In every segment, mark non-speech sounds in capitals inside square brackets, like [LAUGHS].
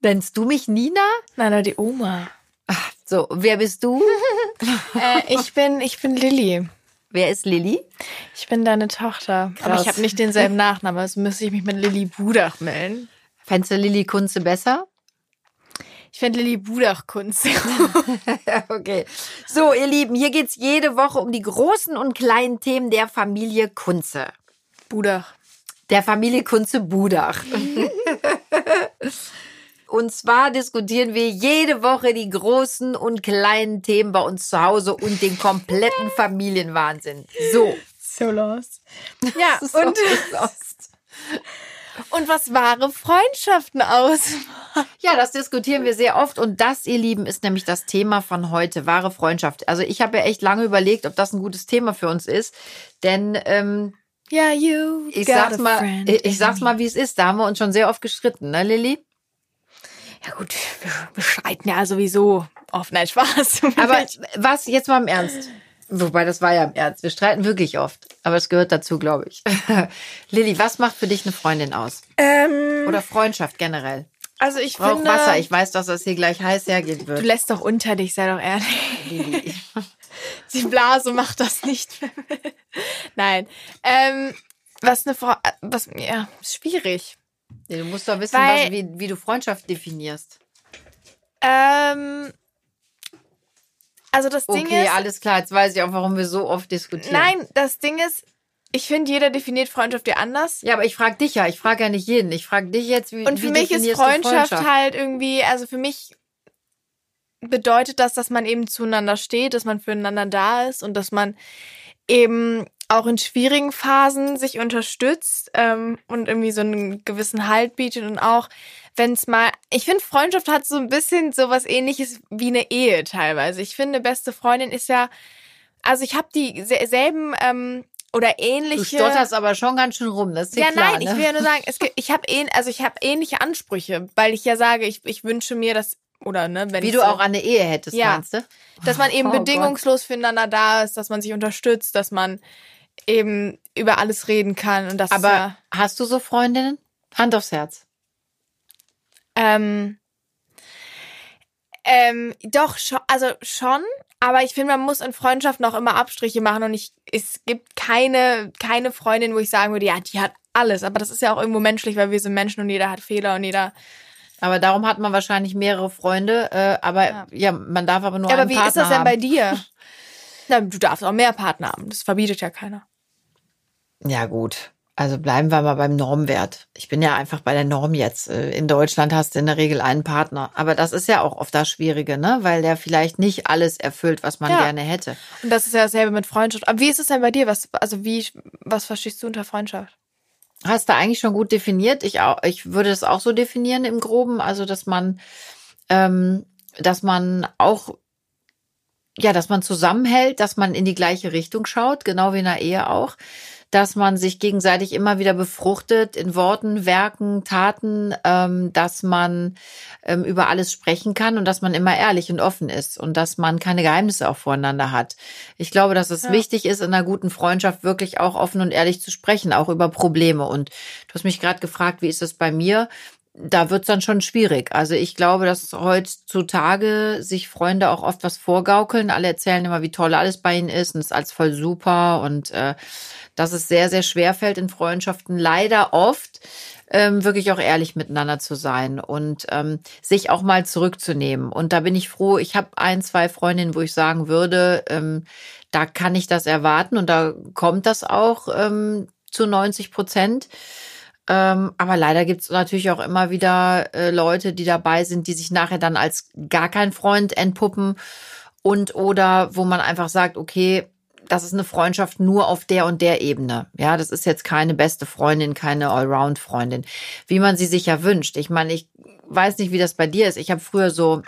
Nennst du mich Nina? Nein, nein, die Oma. Ach, so, wer bist du? [LAUGHS] äh, ich bin, ich bin Lilly. Wer ist Lilly? Ich bin deine Tochter. Krass. Aber ich habe nicht denselben Nachnamen, also müsste ich mich mit Lilly Budach melden. Fändest du Lilly Kunze besser? Ich finde Lilly Budach Kunze. [LAUGHS] okay. So, ihr Lieben, hier geht's jede Woche um die großen und kleinen Themen der Familie Kunze. Budach. Der Familie Kunze Budach. [LAUGHS] Und zwar diskutieren wir jede Woche die großen und kleinen Themen bei uns zu Hause und den kompletten Familienwahnsinn. So. So lost. Ja, [LAUGHS] und, lost. und was wahre Freundschaften ausmacht. Ja, das diskutieren wir sehr oft und das, ihr Lieben, ist nämlich das Thema von heute, wahre Freundschaft. Also ich habe ja echt lange überlegt, ob das ein gutes Thema für uns ist, denn ähm, ja, you. Ich sag's mal, ich, ich sag's mal, wie es ist. Da haben wir uns schon sehr oft gestritten, ne, Lilly? Ja gut, wir, wir streiten ja sowieso oft. Nein, Spaß. [LAUGHS] Aber was, jetzt mal im Ernst. Wobei, das war ja im Ernst. Wir streiten wirklich oft. Aber es gehört dazu, glaube ich. [LAUGHS] Lilly, was macht für dich eine Freundin aus? Ähm, Oder Freundschaft generell? Also ich Brauch finde... Wasser. Ich weiß, dass das hier gleich heiß hergehen wird. Du lässt doch unter dich, sei doch ehrlich. Lilly. [LAUGHS] Die Blase macht das nicht mehr. Nein. Ähm, was eine Frau... Was, ja, schwierig. Du musst doch wissen, Weil, was, wie, wie du Freundschaft definierst. Ähm, also das Ding okay, ist. Okay, alles klar. Jetzt weiß ich auch, warum wir so oft diskutieren. Nein, das Ding ist, ich finde, jeder definiert Freundschaft ja anders. Ja, aber ich frage dich ja. Ich frage ja nicht jeden. Ich frage dich jetzt, wie Und für wie mich ist Freundschaft, Freundschaft halt irgendwie, also für mich bedeutet das, dass man eben zueinander steht, dass man füreinander da ist und dass man eben auch in schwierigen Phasen sich unterstützt ähm, und irgendwie so einen gewissen Halt bietet und auch wenn es mal, ich finde Freundschaft hat so ein bisschen sowas ähnliches wie eine Ehe teilweise. Ich finde, beste Freundin ist ja, also ich habe dieselben ähm, oder ähnliche. Du stotterst aber schon ganz schön rum, das ist ja, ja klar, nein, ne? ich will ja nur sagen, es, [LAUGHS] ich habe ähn, also ich habe ähnliche Ansprüche, weil ich ja sage, ich, ich wünsche mir, dass oder ne, wenn wie du so, auch eine Ehe hättest, ja, meinst du? Dass man eben oh bedingungslos Gott. füreinander da ist, dass man sich unterstützt, dass man eben über alles reden kann. Und das Aber ja, hast du so Freundinnen? Hand aufs Herz. Ähm, ähm, doch, schon, also schon, aber ich finde, man muss in Freundschaften auch immer Abstriche machen und ich, es gibt keine, keine Freundin, wo ich sagen würde, ja, die hat alles. Aber das ist ja auch irgendwo menschlich, weil wir sind Menschen und jeder hat Fehler und jeder. Aber darum hat man wahrscheinlich mehrere Freunde, äh, aber ja. ja. man darf aber nur ja, einen Aber wie ist das denn bei dir? [LAUGHS] Du darfst auch mehr Partner haben. Das verbietet ja keiner. Ja, gut. Also bleiben wir mal beim Normwert. Ich bin ja einfach bei der Norm jetzt. Äh, in Deutschland hast du in der Regel einen Partner. Aber das ist ja auch oft das Schwierige, ne? Weil der vielleicht nicht alles erfüllt, was man ja. gerne hätte. Und das ist ja dasselbe mit Freundschaft. Aber wie ist es denn bei dir? Was, also wie, was verstehst du unter Freundschaft? Hast du eigentlich schon gut definiert. Ich auch, ich würde es auch so definieren im Groben. Also, dass man, ähm, dass man auch ja, dass man zusammenhält, dass man in die gleiche Richtung schaut, genau wie in der Ehe auch, dass man sich gegenseitig immer wieder befruchtet in Worten, Werken, Taten, ähm, dass man ähm, über alles sprechen kann und dass man immer ehrlich und offen ist und dass man keine Geheimnisse auch voreinander hat. Ich glaube, dass es ja. wichtig ist, in einer guten Freundschaft wirklich auch offen und ehrlich zu sprechen, auch über Probleme. Und du hast mich gerade gefragt, wie ist es bei mir? Da wird's dann schon schwierig. Also ich glaube, dass heutzutage sich Freunde auch oft was vorgaukeln. Alle erzählen immer, wie toll alles bei ihnen ist und es ist alles voll super und äh, dass es sehr, sehr schwer fällt in Freundschaften leider oft ähm, wirklich auch ehrlich miteinander zu sein und ähm, sich auch mal zurückzunehmen. Und da bin ich froh, ich habe ein, zwei Freundinnen, wo ich sagen würde, ähm, da kann ich das erwarten und da kommt das auch ähm, zu 90 Prozent. Ähm, aber leider gibt es natürlich auch immer wieder äh, Leute, die dabei sind, die sich nachher dann als gar kein Freund entpuppen und oder wo man einfach sagt, okay, das ist eine Freundschaft nur auf der und der Ebene. Ja, das ist jetzt keine beste Freundin, keine Allround-Freundin, wie man sie sich ja wünscht. Ich meine, ich weiß nicht, wie das bei dir ist. Ich habe früher so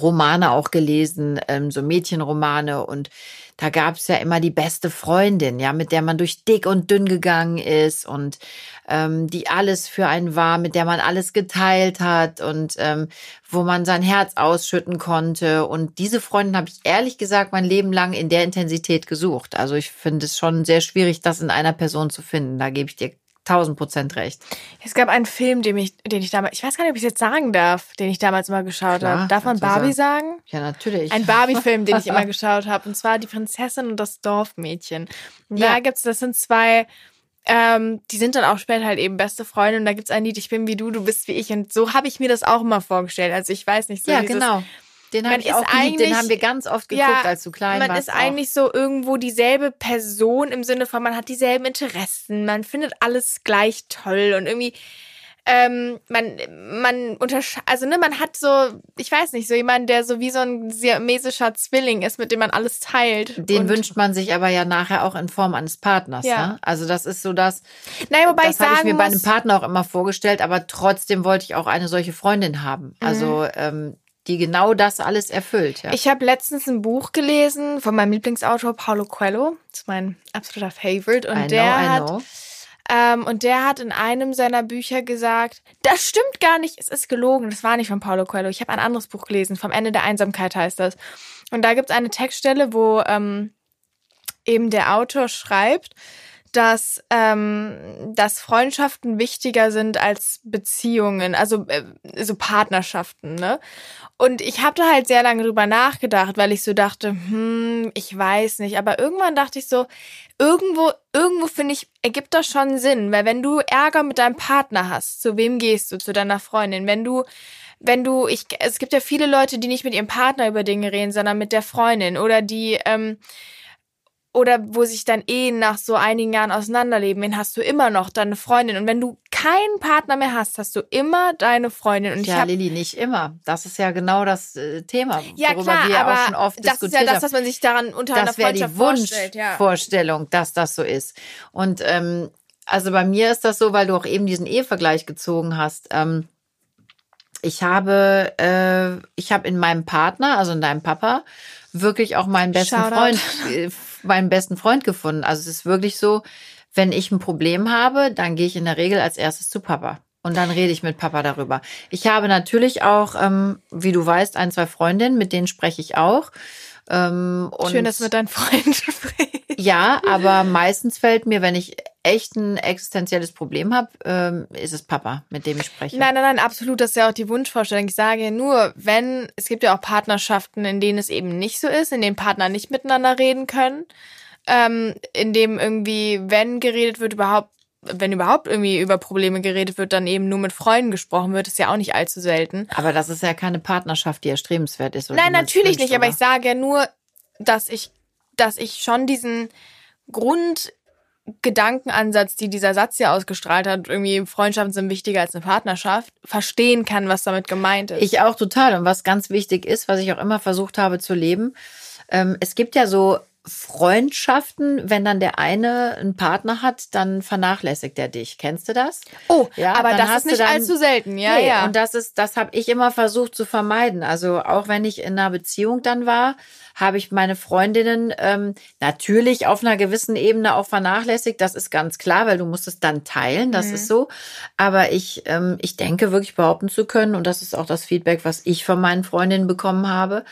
Romane auch gelesen, ähm, so Mädchenromane und da gab es ja immer die beste Freundin, ja, mit der man durch dick und dünn gegangen ist und ähm, die alles für einen war, mit der man alles geteilt hat und ähm, wo man sein Herz ausschütten konnte. Und diese Freundin habe ich ehrlich gesagt mein Leben lang in der Intensität gesucht. Also ich finde es schon sehr schwierig, das in einer Person zu finden. Da gebe ich dir tausend Prozent recht. Es gab einen Film, den ich, den ich damals, ich weiß gar nicht, ob ich es jetzt sagen darf, den ich damals immer geschaut habe. Darf man Barbie sagen? Ja, natürlich. Ein Barbie-Film, den ich immer [LAUGHS] geschaut habe. Und zwar Die Prinzessin und das Dorfmädchen. Ja. Da gibt's, das sind zwei, ähm, die sind dann auch später halt eben beste Freunde. Und da gibt's ein Lied, ich bin wie du, du bist wie ich. Und so habe ich mir das auch immer vorgestellt. Also ich weiß nicht so. Ja, dieses, genau. Den habe ich auch geliebt, den haben wir ganz oft geguckt, ja, als du klein man warst. Man ist auch. eigentlich so irgendwo dieselbe Person im Sinne von, man hat dieselben Interessen, man findet alles gleich toll und irgendwie ähm, man, man unterscheidet, also ne, man hat so, ich weiß nicht, so jemand, der so wie so ein siamesischer Zwilling ist, mit dem man alles teilt. Den wünscht man sich aber ja nachher auch in Form eines Partners. Ja. Ne? Also das ist so das. Nein, wobei das ich habe ich mir bei einem Partner auch immer vorgestellt, aber trotzdem wollte ich auch eine solche Freundin haben. Also mhm. ähm, die genau das alles erfüllt. Ja. Ich habe letztens ein Buch gelesen von meinem Lieblingsautor Paulo Coelho. Das ist mein absoluter Favorite. Und I der know, hat. Ähm, und der hat in einem seiner Bücher gesagt, das stimmt gar nicht, es ist gelogen, das war nicht von Paulo Coelho. Ich habe ein anderes Buch gelesen, vom Ende der Einsamkeit heißt das. Und da gibt es eine Textstelle, wo ähm, eben der Autor schreibt, dass, ähm, dass Freundschaften wichtiger sind als Beziehungen, also äh, so Partnerschaften, ne? Und ich habe da halt sehr lange drüber nachgedacht, weil ich so dachte, hm, ich weiß nicht. Aber irgendwann dachte ich so, irgendwo, irgendwo finde ich, ergibt das schon Sinn. Weil wenn du Ärger mit deinem Partner hast, zu wem gehst du? Zu deiner Freundin. Wenn du, wenn du, ich, es gibt ja viele Leute, die nicht mit ihrem Partner über Dinge reden, sondern mit der Freundin oder die, ähm, oder wo sich dann Ehen nach so einigen Jahren auseinanderleben, den hast du immer noch deine Freundin. Und wenn du keinen Partner mehr hast, hast du immer deine Freundin. Und ja, ich hab, Lilly, nicht immer. Das ist ja genau das äh, Thema, ja, worüber klar, wir aber auch schon oft das diskutiert ist ja das, was man sich daran unter das einer Freundschaft die Wunschvorstellung, ja. dass das so ist. Und ähm, also bei mir ist das so, weil du auch eben diesen Ehevergleich gezogen hast. Ähm, ich habe, äh, ich habe in meinem Partner, also in deinem Papa, wirklich auch meinen besten Shoutout. Freund, äh, [LAUGHS] meinen besten Freund gefunden. Also es ist wirklich so, wenn ich ein Problem habe, dann gehe ich in der Regel als erstes zu Papa. Und dann rede ich mit Papa darüber. Ich habe natürlich auch, ähm, wie du weißt, ein, zwei Freundinnen, mit denen spreche ich auch. Ähm, Schön, dass du mit deinen Freunden [LAUGHS] sprichst. Ja, aber meistens fällt mir, wenn ich echt ein existenzielles Problem habe, ähm, ist es Papa, mit dem ich spreche. Nein, nein, nein, absolut. Das ist ja auch die Wunschvorstellung. Ich sage nur, wenn, es gibt ja auch Partnerschaften, in denen es eben nicht so ist, in denen Partner nicht miteinander reden können, ähm, in dem irgendwie, wenn geredet wird, überhaupt wenn überhaupt irgendwie über Probleme geredet wird, dann eben nur mit Freunden gesprochen wird, ist ja auch nicht allzu selten. Aber das ist ja keine Partnerschaft, die erstrebenswert ist. Nein, natürlich nicht, aber ich sage ja nur, dass ich, dass ich schon diesen Grund Gedankenansatz, die dieser Satz ja ausgestrahlt hat, irgendwie Freundschaften sind wichtiger als eine Partnerschaft, verstehen kann, was damit gemeint ist. Ich auch total. Und was ganz wichtig ist, was ich auch immer versucht habe zu leben, ähm, es gibt ja so Freundschaften, wenn dann der eine einen Partner hat, dann vernachlässigt er dich. Kennst du das? Oh, ja, aber das ist nicht dann, allzu selten, ja, nee, ja. Und das ist, das habe ich immer versucht zu vermeiden. Also auch wenn ich in einer Beziehung dann war, habe ich meine Freundinnen ähm, natürlich auf einer gewissen Ebene auch vernachlässigt. Das ist ganz klar, weil du musst es dann teilen. Das mhm. ist so. Aber ich, ähm, ich denke wirklich behaupten zu können, und das ist auch das Feedback, was ich von meinen Freundinnen bekommen habe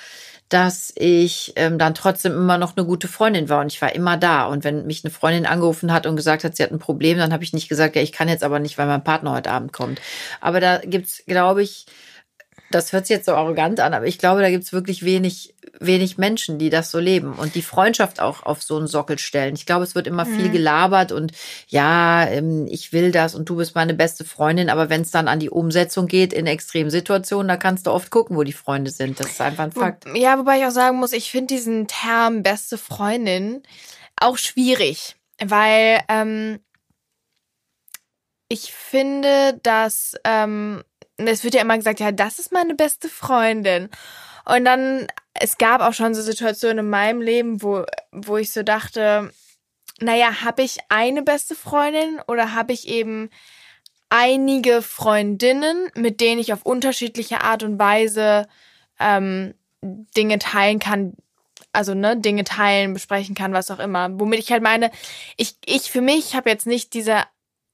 dass ich ähm, dann trotzdem immer noch eine gute Freundin war und ich war immer da. Und wenn mich eine Freundin angerufen hat und gesagt hat, sie hat ein Problem, dann habe ich nicht gesagt, ja, ich kann jetzt aber nicht, weil mein Partner heute Abend kommt. Aber da gibt's, glaube ich, das hört sich jetzt so arrogant an, aber ich glaube, da gibt's wirklich wenig, wenig Menschen, die das so leben und die Freundschaft auch auf so einen Sockel stellen. Ich glaube, es wird immer mhm. viel gelabert und ja, ähm, ich will das und du bist meine beste Freundin, aber wenn es dann an die Umsetzung geht in Extremsituationen, da kannst du oft gucken, wo die Freunde sind. Das ist einfach ein Fakt. Ja, wobei ich auch sagen muss, ich finde diesen Term beste Freundin auch schwierig, weil ähm, ich finde, dass ähm, es wird ja immer gesagt, ja, das ist meine beste Freundin. Und dann es gab auch schon so Situationen in meinem Leben, wo, wo ich so dachte, naja, habe ich eine beste Freundin oder habe ich eben einige Freundinnen, mit denen ich auf unterschiedliche Art und Weise ähm, Dinge teilen kann, also ne, Dinge teilen, besprechen kann, was auch immer. Womit ich halt meine, ich, ich für mich habe jetzt nicht diese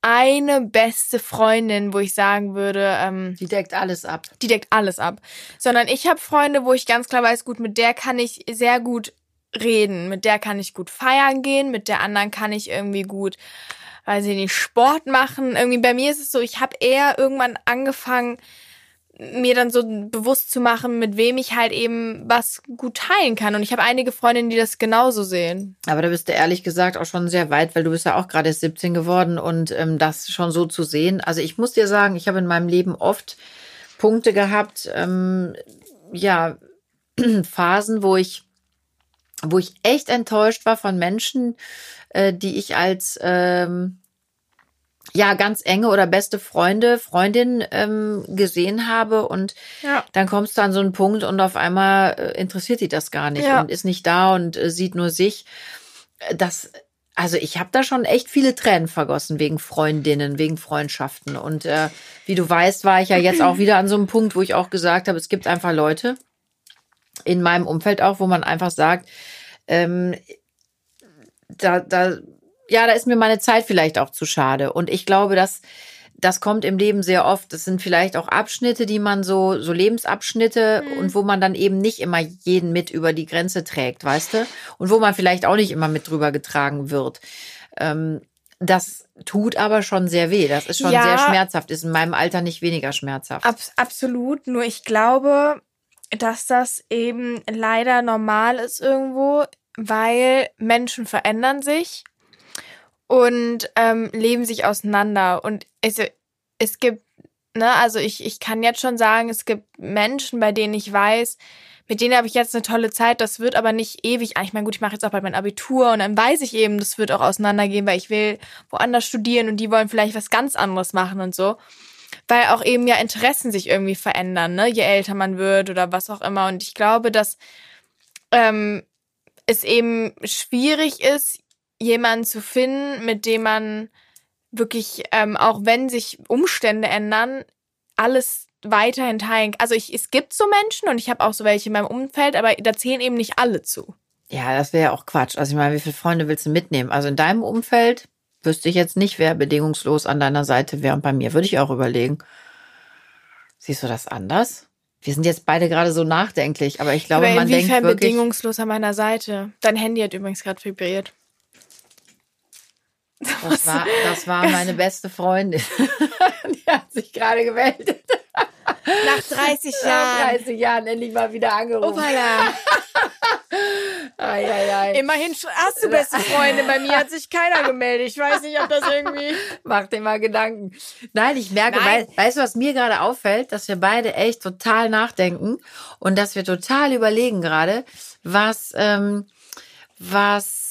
eine beste Freundin, wo ich sagen würde, ähm, die deckt alles ab. Die deckt alles ab. Sondern ich habe Freunde, wo ich ganz klar weiß, gut, mit der kann ich sehr gut reden, mit der kann ich gut feiern gehen, mit der anderen kann ich irgendwie gut, weiß ich nicht, Sport machen. Irgendwie bei mir ist es so, ich habe eher irgendwann angefangen, mir dann so bewusst zu machen, mit wem ich halt eben was gut teilen kann. Und ich habe einige Freundinnen, die das genauso sehen. Aber da bist du ehrlich gesagt auch schon sehr weit, weil du bist ja auch gerade 17 geworden und ähm, das schon so zu sehen. Also ich muss dir sagen, ich habe in meinem Leben oft Punkte gehabt, ähm, ja, [CLEARS THROAT] Phasen, wo ich, wo ich echt enttäuscht war von Menschen, äh, die ich als ähm, ja ganz enge oder beste Freunde, Freundin ähm, gesehen habe und ja. dann kommst du an so einen Punkt und auf einmal äh, interessiert die das gar nicht ja. und ist nicht da und äh, sieht nur sich. Das also ich habe da schon echt viele Tränen vergossen wegen Freundinnen, wegen Freundschaften und äh, wie du weißt, war ich ja jetzt auch wieder an so einem Punkt, wo ich auch gesagt habe, es gibt einfach Leute in meinem Umfeld auch, wo man einfach sagt, ähm, da, da ja, da ist mir meine Zeit vielleicht auch zu schade. Und ich glaube, dass das kommt im Leben sehr oft. Das sind vielleicht auch Abschnitte, die man so, so Lebensabschnitte mhm. und wo man dann eben nicht immer jeden mit über die Grenze trägt, weißt du? Und wo man vielleicht auch nicht immer mit drüber getragen wird. Ähm, das tut aber schon sehr weh. Das ist schon ja, sehr schmerzhaft. Ist in meinem Alter nicht weniger schmerzhaft. Ab, absolut. Nur ich glaube, dass das eben leider normal ist irgendwo, weil Menschen verändern sich und ähm, leben sich auseinander. Und es, es gibt, ne, also ich, ich kann jetzt schon sagen, es gibt Menschen, bei denen ich weiß, mit denen habe ich jetzt eine tolle Zeit, das wird aber nicht ewig. Ich meine, gut, ich mache jetzt auch bald mein Abitur und dann weiß ich eben, das wird auch auseinandergehen, weil ich will woanders studieren und die wollen vielleicht was ganz anderes machen und so. Weil auch eben ja Interessen sich irgendwie verändern, ne, je älter man wird oder was auch immer. Und ich glaube, dass ähm, es eben schwierig ist, jemanden zu finden, mit dem man wirklich, ähm, auch wenn sich Umstände ändern, alles weiterhin teilen. Also ich, es gibt so Menschen und ich habe auch so welche in meinem Umfeld, aber da zählen eben nicht alle zu. Ja, das wäre ja auch Quatsch. Also ich meine, wie viele Freunde willst du mitnehmen? Also in deinem Umfeld wüsste ich jetzt nicht, wer bedingungslos an deiner Seite wäre. Und bei mir würde ich auch überlegen. Siehst du das anders? Wir sind jetzt beide gerade so nachdenklich, aber ich glaube, aber man denkt wirklich... bedingungslos an meiner Seite? Dein Handy hat übrigens gerade vibriert. Das war, das war meine beste Freundin. [LAUGHS] Die hat sich gerade gemeldet. Nach 30 Jahren. Nach 30 Jahren endlich mal wieder angerufen. Oh, ai, ai, ai. Immerhin hast du beste Freunde. Bei mir hat sich keiner gemeldet. Ich weiß nicht, ob das irgendwie. [LAUGHS] Macht dir mal Gedanken. Nein, ich merke, Nein. Weißt, weißt du, was mir gerade auffällt? Dass wir beide echt total nachdenken und dass wir total überlegen gerade, was, ähm, was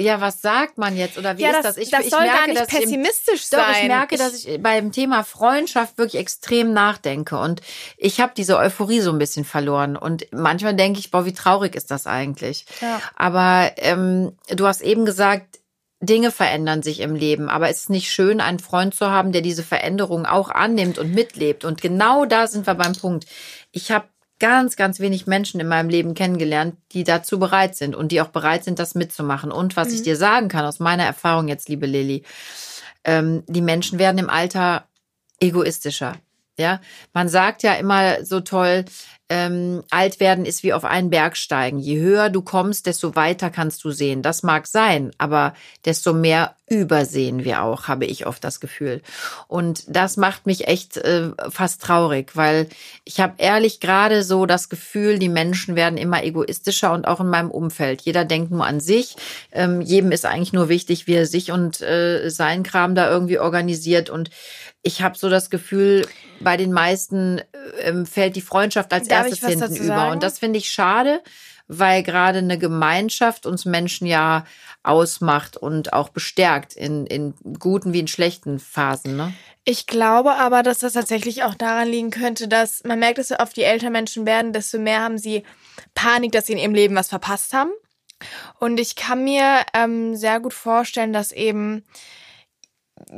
ja, was sagt man jetzt oder wie ja, ist das? Ich, das ich soll merke, gar nicht pessimistisch ich, sein. Doch, ich merke, ich, dass ich beim Thema Freundschaft wirklich extrem nachdenke und ich habe diese Euphorie so ein bisschen verloren und manchmal denke ich, boah, wie traurig ist das eigentlich? Ja. Aber ähm, du hast eben gesagt, Dinge verändern sich im Leben, aber es ist nicht schön, einen Freund zu haben, der diese Veränderung auch annimmt und mitlebt. Und genau da sind wir beim Punkt. Ich habe ganz, ganz wenig Menschen in meinem Leben kennengelernt, die dazu bereit sind und die auch bereit sind, das mitzumachen. Und was mhm. ich dir sagen kann aus meiner Erfahrung jetzt, liebe Lilly, ähm, die Menschen werden im Alter egoistischer. Ja, man sagt ja immer so toll, ähm, alt werden ist wie auf einen Berg steigen. Je höher du kommst, desto weiter kannst du sehen. Das mag sein, aber desto mehr übersehen wir auch, habe ich oft das Gefühl. Und das macht mich echt äh, fast traurig, weil ich habe ehrlich gerade so das Gefühl, die Menschen werden immer egoistischer und auch in meinem Umfeld. Jeder denkt nur an sich. Ähm, jedem ist eigentlich nur wichtig, wie er sich und äh, seinen Kram da irgendwie organisiert. Und ich habe so das Gefühl, bei den meisten ähm, fällt die Freundschaft als Darf erstes hinten über. Sagen? Und das finde ich schade, weil gerade eine Gemeinschaft uns Menschen ja ausmacht und auch bestärkt in, in guten wie in schlechten Phasen. Ne? Ich glaube aber, dass das tatsächlich auch daran liegen könnte, dass man merkt, dass so oft die älter Menschen werden, desto mehr haben sie Panik, dass sie in ihrem Leben was verpasst haben. Und ich kann mir ähm, sehr gut vorstellen, dass eben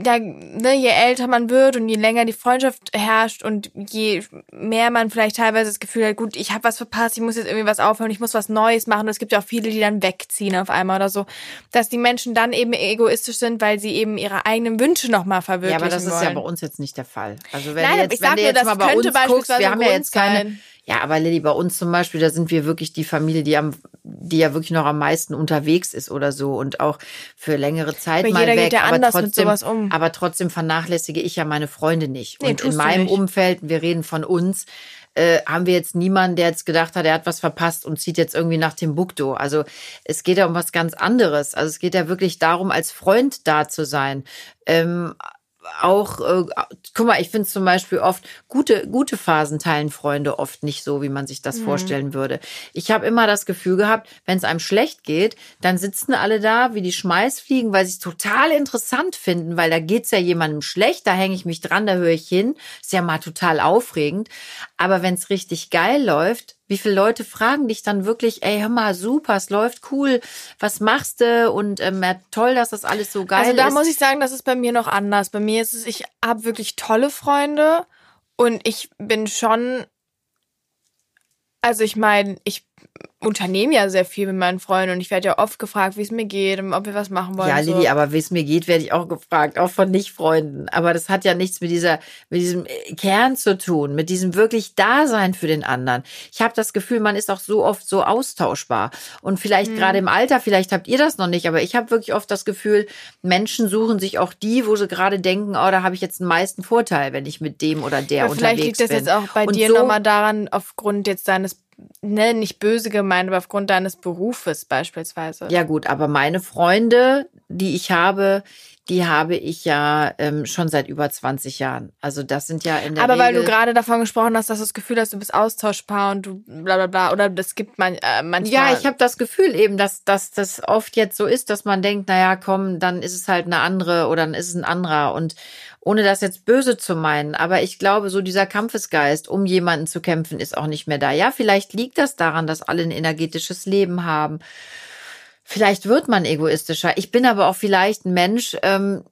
ja, ne, je älter man wird und je länger die Freundschaft herrscht und je mehr man vielleicht teilweise das Gefühl hat, gut, ich habe was verpasst, ich muss jetzt irgendwie was aufhören, ich muss was Neues machen. Und es gibt ja auch viele, die dann wegziehen auf einmal oder so, dass die Menschen dann eben egoistisch sind, weil sie eben ihre eigenen Wünsche nochmal verwirklichen Ja, aber das wollen. ist ja bei uns jetzt nicht der Fall. Also wenn Nein, jetzt, ich wenn sag nur, jetzt das mal bei könnte uns guckst, wir beispielsweise haben ja jetzt keine, sein. Ja, aber Lilly, bei uns zum Beispiel, da sind wir wirklich die Familie, die am, die ja wirklich noch am meisten unterwegs ist oder so und auch für längere Zeit Aber mal jeder weg. geht ja aber anders trotzdem, mit sowas um. aber trotzdem vernachlässige ich ja meine Freunde nicht. Nee, und in meinem nicht. Umfeld, wir reden von uns, äh, haben wir jetzt niemanden, der jetzt gedacht hat, er hat was verpasst und zieht jetzt irgendwie nach Timbuktu. Also es geht ja um was ganz anderes. Also es geht ja wirklich darum, als Freund da zu sein. Ähm, auch, äh, guck mal, ich finde zum Beispiel oft, gute, gute Phasen teilen Freunde oft nicht so, wie man sich das vorstellen würde. Ich habe immer das Gefühl gehabt, wenn es einem schlecht geht, dann sitzen alle da wie die Schmeißfliegen, weil sie es total interessant finden, weil da geht's ja jemandem schlecht, da hänge ich mich dran, da höre ich hin. Ist ja mal total aufregend. Aber wenn es richtig geil läuft, wie viele Leute fragen dich dann wirklich, ey, hör mal, super, es läuft cool, was machst du? Und ähm, ja, toll, dass das alles so geil Also da ist. muss ich sagen, das ist bei mir noch anders. Bei mir ist es, ich habe wirklich tolle Freunde und ich bin schon, also ich meine, ich unternehme ja sehr viel mit meinen Freunden und ich werde ja oft gefragt, wie es mir geht und ob wir was machen wollen. Ja, und so. Aber wie es mir geht, werde ich auch gefragt, auch von Nicht-Freunden. Aber das hat ja nichts mit dieser, mit diesem Kern zu tun, mit diesem wirklich Dasein für den anderen. Ich habe das Gefühl, man ist auch so oft so austauschbar. Und vielleicht Mhm. gerade im Alter, vielleicht habt ihr das noch nicht, aber ich habe wirklich oft das Gefühl, Menschen suchen sich auch die, wo sie gerade denken, oh, da habe ich jetzt den meisten Vorteil, wenn ich mit dem oder der Aber vielleicht unterwegs liegt das bin. jetzt auch bei Und dir so, nochmal daran, aufgrund jetzt deines, ne, nicht böse gemeint, aber aufgrund deines Berufes beispielsweise. Ja gut, aber meine Freunde, die ich habe, die habe ich ja ähm, schon seit über 20 Jahren. Also das sind ja in der aber weil du Regel, gerade davon gesprochen hast, dass du das Gefühl hast, du bist austauschbar und du bla bla bla, oder das gibt man äh, manchmal. Ja, ich habe das Gefühl eben, dass, dass das oft jetzt so ist, dass man denkt, naja, komm, dann ist es halt eine andere oder dann ist es ein anderer. Und ohne das jetzt böse zu meinen, aber ich glaube, so dieser Kampfesgeist, um jemanden zu kämpfen, ist auch nicht mehr da. Ja, vielleicht liegt das daran, dass alle ein energetisches Leben haben. Vielleicht wird man egoistischer. Ich bin aber auch vielleicht ein Mensch, ähm,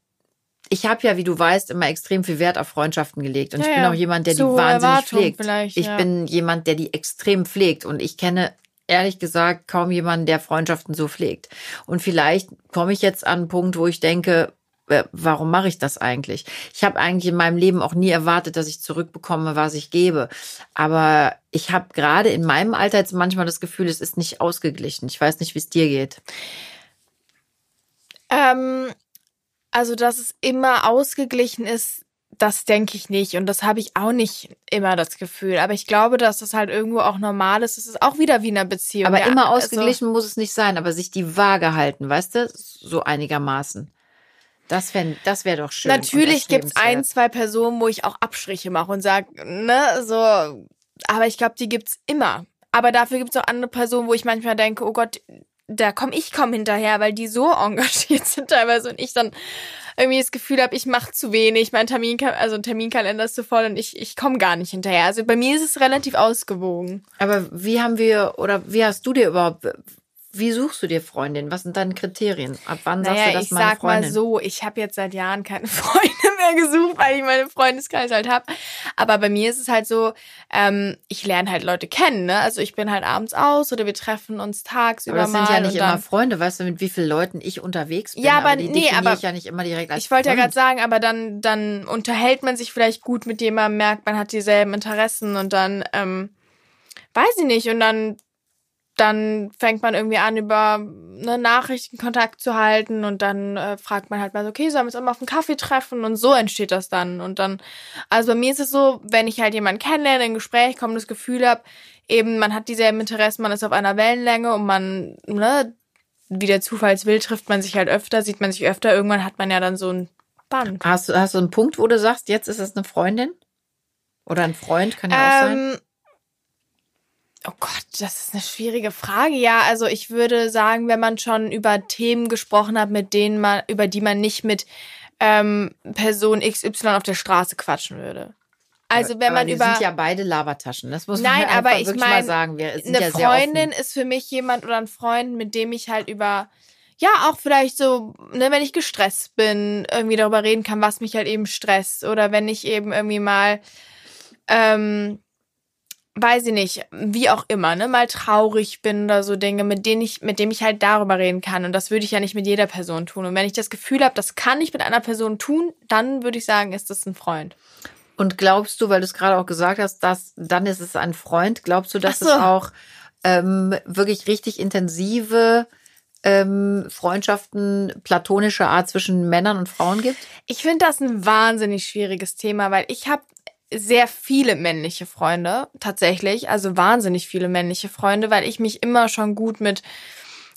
ich habe ja, wie du weißt, immer extrem viel Wert auf Freundschaften gelegt. Und Ja, ich bin auch jemand, der die wahnsinnig pflegt. vielleicht, Ich ja. bin jemand, der die extrem pflegt. Und ich kenne ehrlich gesagt kaum jemanden, der Freundschaften so pflegt. Und vielleicht komme ich jetzt an einen Punkt, wo ich denke, warum mache ich das eigentlich? Ich habe eigentlich in meinem Leben auch nie erwartet, dass ich zurückbekomme, was ich gebe. Aber ich habe gerade in meinem Alter jetzt manchmal das Gefühl, es ist nicht ausgeglichen. Ich weiß nicht, wie es dir geht. Ähm, also, dass es immer ausgeglichen ist, das denke ich nicht. Und das habe ich auch nicht immer das Gefühl. Aber ich glaube, dass das halt irgendwo auch normal ist. Es ist auch wieder wie in einer Beziehung. Aber ja, immer also- ausgeglichen muss es nicht sein, aber sich die Waage halten, weißt du? So einigermaßen. Das wäre das wär doch schön. Natürlich gibt's ein, erstrebenswert. zwei Personen, wo ich auch Abstriche mache und sage, ne, so, aber ich glaube, die gibt's immer. Aber dafür gibt's auch andere Personen, wo ich manchmal denke, oh Gott, da komm ich komm hinterher, weil die so [LAUGHS] engagiert sind teilweise und ich dann irgendwie das Gefühl habe, ich mache zu wenig, mein Termin, also ein Terminkalender ist zu voll und ich, ich komme gar nicht hinterher. Also bei mir ist es relativ ausgewogen. Aber wie haben wir, oder wie hast du dir überhaupt, wie suchst du dir Freundin? Was sind deine Kriterien? Ab wann sagst Naja, du, das ich meine sag Freundin? mal so, ich habe jetzt seit Jahren keine [LAUGHS] Freunde mehr gesucht, weil ich meine Freundeskreis halt hab. Aber bei mir ist es halt so, ähm, ich lerne halt Leute kennen, ne? Also ich bin halt abends aus oder wir treffen uns tagsüber aber das mal. sind ja nicht immer Freunde, weißt du, mit wie vielen Leuten ich unterwegs bin. Ja, aber die nee, aber ich ja nicht immer direkt als Ich wollte ja gerade sagen, aber dann, dann unterhält man sich vielleicht gut mit jemandem, merkt, man hat dieselben Interessen und dann, ähm, weiß ich nicht, und dann, dann fängt man irgendwie an, über ne, Nachrichten Kontakt zu halten und dann äh, fragt man halt mal so, okay, sollen wir uns auch mal auf einen Kaffee treffen? Und so entsteht das dann. Und dann, also bei mir ist es so, wenn ich halt jemanden kennenlerne, in ein Gespräch komme, das Gefühl habe, eben, man hat dieselben Interessen, man ist auf einer Wellenlänge und man, ne, wie der Zufalls will, trifft man sich halt öfter, sieht man sich öfter. Irgendwann hat man ja dann so ein Band. Hast, du- hast du einen Punkt, wo du sagst, jetzt ist es eine Freundin? Oder ein Freund, kann ja auch sein. Oh Gott, das ist eine schwierige Frage. Ja, also ich würde sagen, wenn man schon über Themen gesprochen hat, mit denen man, über die man nicht mit ähm, Person XY auf der Straße quatschen würde. Also wenn man wir über sind ja beide Labertaschen. Das muss Nein, man aber ich wirklich mein, mal sagen. Wir sind eine ja Freundin ist für mich jemand oder ein Freund, mit dem ich halt über ja auch vielleicht so, ne, wenn ich gestresst bin, irgendwie darüber reden kann, was mich halt eben stresst oder wenn ich eben irgendwie mal ähm, weiß ich nicht, wie auch immer, ne, mal traurig bin oder so Dinge, mit denen ich, mit dem ich halt darüber reden kann. Und das würde ich ja nicht mit jeder Person tun. Und wenn ich das Gefühl habe, das kann ich mit einer Person tun, dann würde ich sagen, ist das ein Freund. Und glaubst du, weil du es gerade auch gesagt hast, dass dann ist es ein Freund, glaubst du, dass so. es auch ähm, wirklich richtig intensive ähm, Freundschaften platonischer Art zwischen Männern und Frauen gibt? Ich finde das ein wahnsinnig schwieriges Thema, weil ich habe sehr viele männliche Freunde, tatsächlich, also wahnsinnig viele männliche Freunde, weil ich mich immer schon gut mit,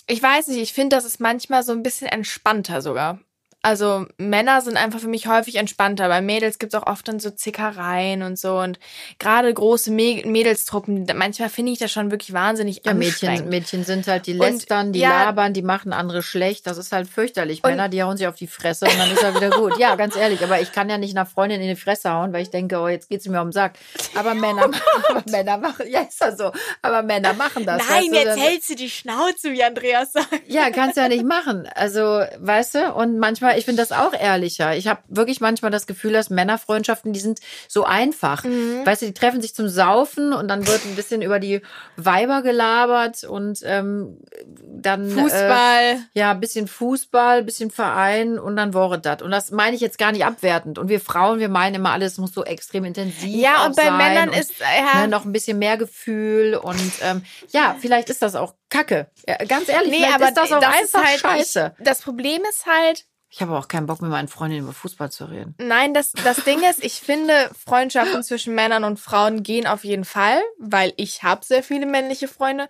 ich weiß nicht, ich finde, das ist manchmal so ein bisschen entspannter sogar. Also Männer sind einfach für mich häufig entspannter. Bei Mädels gibt's auch oft dann so Zickereien und so. Und gerade große Mä- Mädelstruppen, manchmal finde ich das schon wirklich wahnsinnig Ja, Mädchen. Mädchen sind halt die Und, lästern, die ja. labern, die machen andere schlecht. Das ist halt fürchterlich. Männer, die hauen sich auf die Fresse und dann ist er wieder gut. Ja, ganz ehrlich. Aber ich kann ja nicht einer Freundin in die Fresse hauen, weil ich denke, oh, jetzt geht's mir um den Sack. Aber [LAUGHS] Männer, [LAUGHS] aber Männer machen, ja, ist ja so. Aber Männer machen das. Nein, weißt du, jetzt dann- hältst du die Schnauze, wie Andreas sagt. Ja, kannst ja nicht machen. Also, weißt du, und manchmal, ich finde das auch ehrlicher. Ich habe wirklich manchmal das Gefühl, dass Männerfreundschaften, die sind so einfach. Mhm. Weißt du, die treffen sich zum Saufen und dann wird ein bisschen über die Weiber gelabert und ähm, dann Äh, Fußball. ja, ein bisschen Fußball, ein bisschen Verein und dann war das. Und das meine ich jetzt gar nicht abwertend. Und wir Frauen, wir meinen immer, alles muss so extrem intensiv Ja, und bei Männern und, ist, ja, ne, noch ein bisschen mehr Gefühl und ähm, ja, vielleicht ist das auch Kacke. Ja, ganz ehrlich, nee, vielleicht aber ist das auch ist einfach halt, scheiße. Ich, das Problem ist halt, Ich habe auch keinen Bock mit meinen Freundinnen über Fußball zu reden. nein, das, das Ding ist, ich finde, Freundschaften zwischen Männern und Frauen gehen auf jeden Fall, weil ich habe sehr viele männliche Freunde,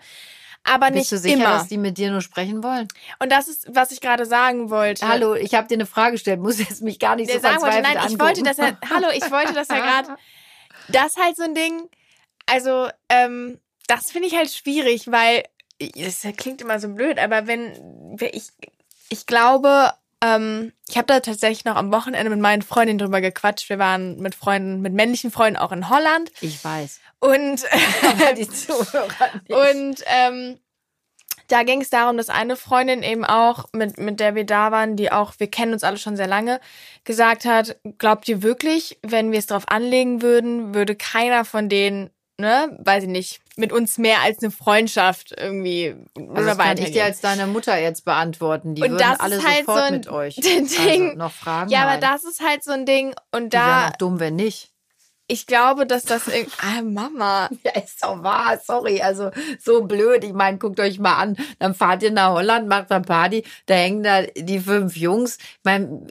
aber Bist nicht du sicher, immer. dass die mit dir nur sprechen wollen? Und das ist, was ich gerade sagen wollte. Hallo, ich habe dir eine Frage gestellt, muss jetzt mich gar nicht Der so sagen wollte, nein, ich angucken. wollte das ja, hallo, ich wollte das ja [LAUGHS] gerade, das halt so ein Ding, also, ähm, das finde ich halt schwierig, weil, das klingt immer so blöd, aber wenn, wenn ich, ich glaube, ähm, ich habe da tatsächlich noch am Wochenende mit meinen Freundinnen drüber gequatscht. Wir waren mit Freunden, mit männlichen Freunden auch in Holland Ich weiß. und Aber [LAUGHS] die Zuhörer nicht. und ähm, da ging es darum, dass eine Freundin eben auch, mit, mit der wir da waren, die auch, wir kennen uns alle schon sehr lange, gesagt hat, glaubt ihr wirklich, wenn wir es drauf anlegen würden, würde keiner von denen, ne, weiß ich nicht, mit uns mehr als eine Freundschaft irgendwie Also oder das kann ich dir als deine Mutter jetzt beantworten. Die Und würden das ist alle halt sofort so ein mit euch. [LAUGHS] Ding. Also noch Fragen? ja, aber Nein. das ist halt so ein Ding und Die da, auch dumm, wenn nicht. ich glaube, dass das irgendwie, [LAUGHS] ah, Mama, Ja, ist doch wahr, sorry. Also so blöd. Ich meine, guckt euch mal an. Dann fahrt ihr nach Holland, macht eine Party, da hängen da die fünf Jungs. Ich meine,